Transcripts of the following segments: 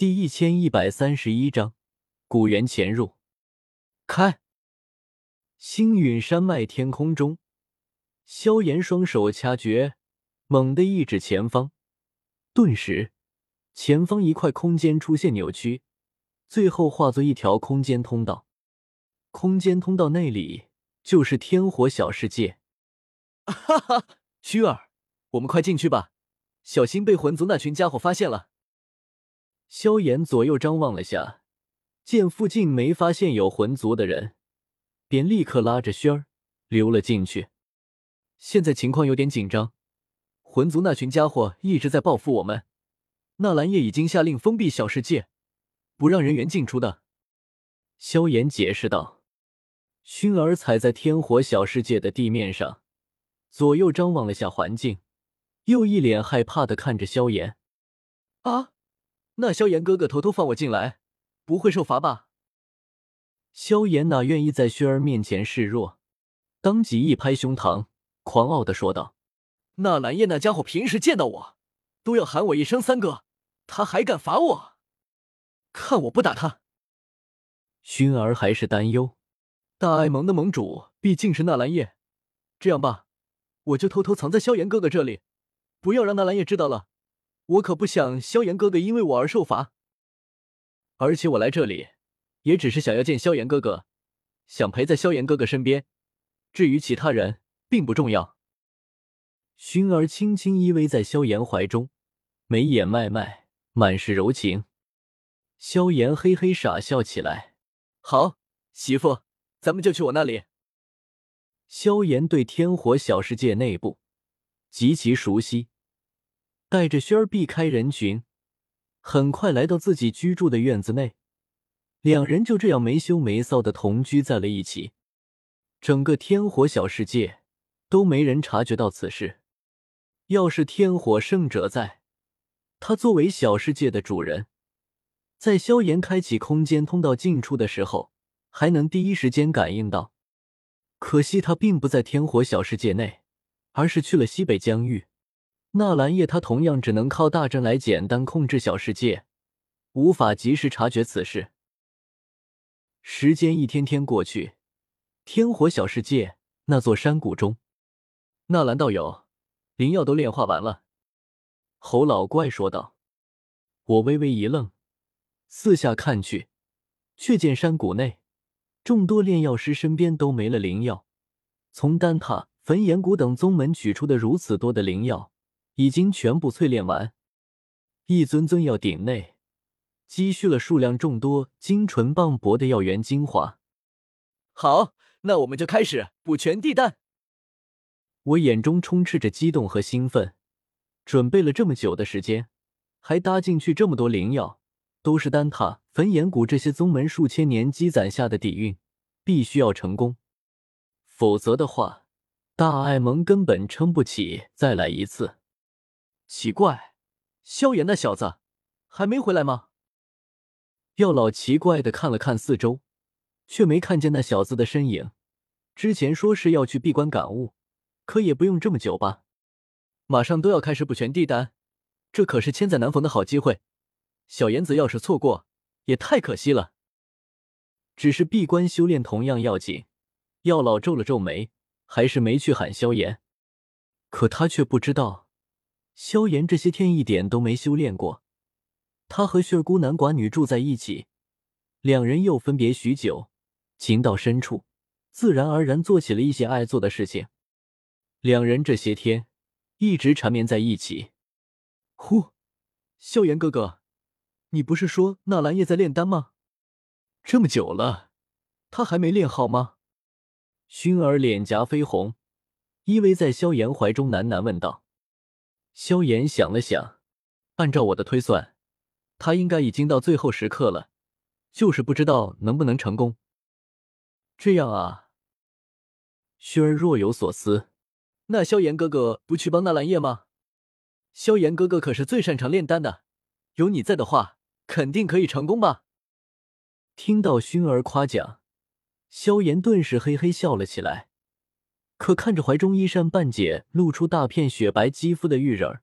第一千一百三十一章古元潜入。开！星陨山脉天空中，萧炎双手掐诀，猛地一指前方，顿时，前方一块空间出现扭曲，最后化作一条空间通道。空间通道内里就是天火小世界。哈哈，薰儿，我们快进去吧，小心被魂族那群家伙发现了。萧炎左右张望了下，见附近没发现有魂族的人，便立刻拉着轩儿溜了进去。现在情况有点紧张，魂族那群家伙一直在报复我们。纳兰叶已经下令封闭小世界，不让人员进出的。萧炎解释道。熏儿踩在天火小世界的地面上，左右张望了下环境，又一脸害怕的看着萧炎。啊！那萧炎哥哥偷偷放我进来，不会受罚吧？萧炎哪愿意在薰儿面前示弱，当即一拍胸膛，狂傲的说道：“纳兰叶那家伙平时见到我，都要喊我一声三哥，他还敢罚我？看我不打他！”薰儿还是担忧，大爱盟的盟主毕竟是纳兰叶，这样吧，我就偷偷藏在萧炎哥哥这里，不要让纳兰叶知道了。我可不想萧炎哥哥因为我而受罚，而且我来这里也只是想要见萧炎哥哥，想陪在萧炎哥哥身边。至于其他人，并不重要。薰儿轻轻依偎在萧炎怀中，眉眼脉脉满是柔情。萧炎嘿嘿傻笑起来：“好，媳妇，咱们就去我那里。”萧炎对天火小世界内部极其熟悉。带着轩儿避开人群，很快来到自己居住的院子内。两人就这样没羞没臊的同居在了一起。整个天火小世界都没人察觉到此事。要是天火圣者在，他作为小世界的主人，在萧炎开启空间通道进出的时候，还能第一时间感应到。可惜他并不在天火小世界内，而是去了西北疆域。纳兰叶他同样只能靠大阵来简单控制小世界，无法及时察觉此事。时间一天天过去，天火小世界那座山谷中，纳兰道友，灵药都炼化完了。侯老怪说道。我微微一愣，四下看去，却见山谷内众多炼药师身边都没了灵药，从丹塔、焚炎谷等宗门取出的如此多的灵药。已经全部淬炼完，一尊尊药鼎内积蓄了数量众多、精纯磅礴的药源精华。好，那我们就开始补全地丹。我眼中充斥着激动和兴奋，准备了这么久的时间，还搭进去这么多灵药，都是丹塔、焚炎谷这些宗门数千年积攒下的底蕴，必须要成功，否则的话，大爱盟根本撑不起再来一次。奇怪，萧炎那小子还没回来吗？药老奇怪的看了看四周，却没看见那小子的身影。之前说是要去闭关感悟，可也不用这么久吧？马上都要开始补全地丹，这可是千载难逢的好机会。小炎子要是错过，也太可惜了。只是闭关修炼同样要紧，药老皱了皱眉，还是没去喊萧炎。可他却不知道。萧炎这些天一点都没修炼过，他和血孤男寡女住在一起，两人又分别许久，情到深处，自然而然做起了一些爱做的事情。两人这些天一直缠绵在一起。呼，萧炎哥哥，你不是说纳兰叶在炼丹吗？这么久了，他还没练好吗？薰儿脸颊绯红，依偎在萧炎怀中喃喃问道。萧炎想了想，按照我的推算，他应该已经到最后时刻了，就是不知道能不能成功。这样啊，薰儿若有所思。那萧炎哥哥不去帮纳兰叶吗？萧炎哥哥可是最擅长炼丹的，有你在的话，肯定可以成功吧？听到薰儿夸奖，萧炎顿时嘿嘿笑了起来。可看着怀中衣衫半解、露出大片雪白肌肤的玉人，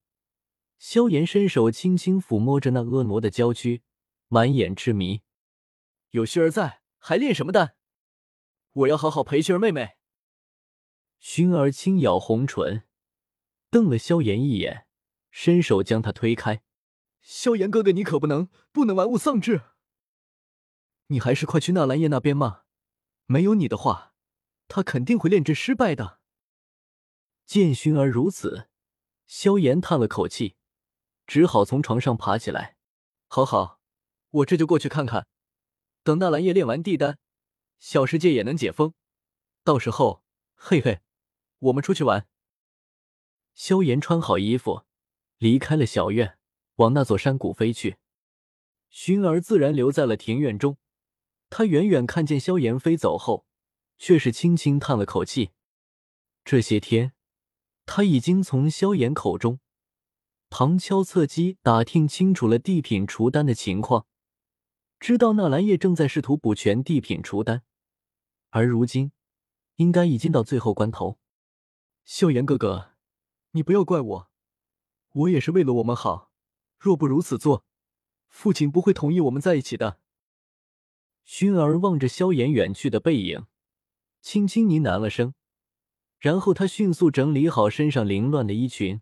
萧炎伸手轻轻抚摸着那婀娜的娇躯，满眼痴迷。有薰儿在，还练什么丹？我要好好陪薰儿妹妹。薰儿轻咬红唇，瞪了萧炎一眼，伸手将他推开。萧炎哥哥，你可不能不能玩物丧志。你还是快去纳兰叶那边嘛，没有你的话，他肯定会炼制失败的。见薰儿如此，萧炎叹了口气，只好从床上爬起来。好好，我这就过去看看。等纳兰叶炼完地丹，小世界也能解封，到时候，嘿嘿，我们出去玩。萧炎穿好衣服，离开了小院，往那座山谷飞去。薰儿自然留在了庭院中。他远远看见萧炎飞走后，却是轻轻叹了口气。这些天，他已经从萧炎口中旁敲侧击打听清楚了地品除丹的情况，知道纳兰叶正在试图补全地品除丹，而如今应该已经到最后关头。萧炎哥哥，你不要怪我，我也是为了我们好。若不如此做，父亲不会同意我们在一起的。薰儿望着萧炎远去的背影，轻轻呢喃了声，然后他迅速整理好身上凌乱的衣裙，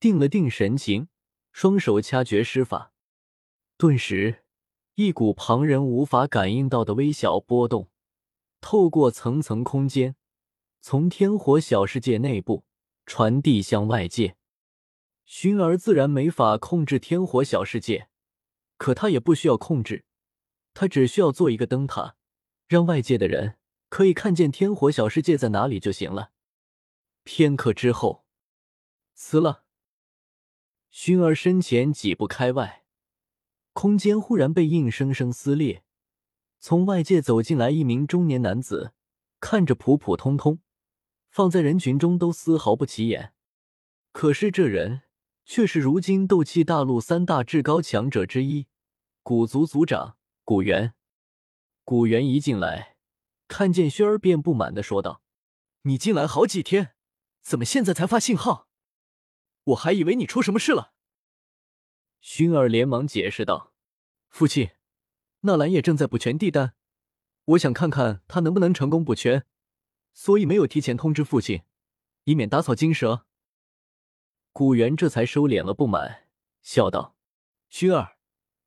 定了定神情，双手掐诀施法，顿时，一股旁人无法感应到的微小波动，透过层层空间，从天火小世界内部传递向外界。薰儿自然没法控制天火小世界，可他也不需要控制。他只需要做一个灯塔，让外界的人可以看见天火小世界在哪里就行了。片刻之后，辞了。薰儿身前几步开外，空间忽然被硬生生撕裂，从外界走进来一名中年男子，看着普普通通，放在人群中都丝毫不起眼。可是这人却是如今斗气大陆三大至高强者之一，古族族长。古元，古元一进来，看见薰儿，便不满的说道：“你进来好几天，怎么现在才发信号？我还以为你出什么事了。”薰儿连忙解释道：“父亲，纳兰叶正在补全地丹，我想看看他能不能成功补全，所以没有提前通知父亲，以免打草惊蛇。”古元这才收敛了不满，笑道：“薰儿，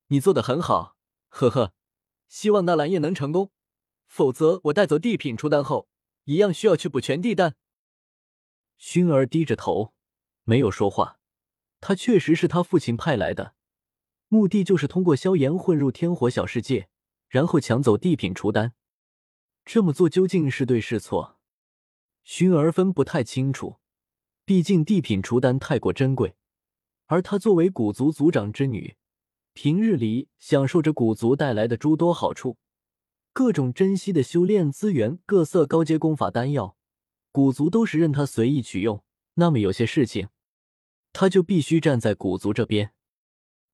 你做的很好。”呵呵，希望纳兰叶能成功，否则我带走地品出丹后，一样需要去补全地丹。薰儿低着头，没有说话。他确实是他父亲派来的，目的就是通过萧炎混入天火小世界，然后抢走地品除丹。这么做究竟是对是错？薰儿分不太清楚，毕竟地品除丹太过珍贵，而她作为古族族长之女。平日里享受着古族带来的诸多好处，各种珍稀的修炼资源、各色高阶功法、丹药，古族都是任他随意取用。那么有些事情，他就必须站在古族这边。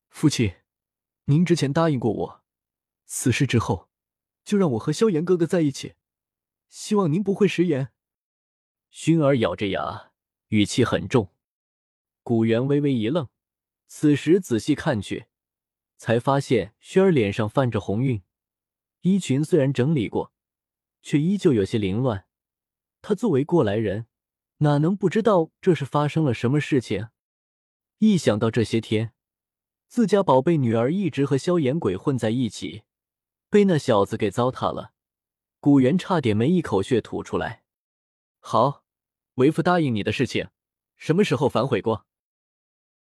父亲，您之前答应过我，此事之后就让我和萧炎哥哥在一起，希望您不会食言。薰儿咬着牙，语气很重。古元微微一愣，此时仔细看去。才发现轩儿脸上泛着红晕，衣裙虽然整理过，却依旧有些凌乱。他作为过来人，哪能不知道这是发生了什么事情？一想到这些天，自家宝贝女儿一直和萧炎鬼混在一起，被那小子给糟蹋了，古元差点没一口血吐出来。好，为父答应你的事情，什么时候反悔过？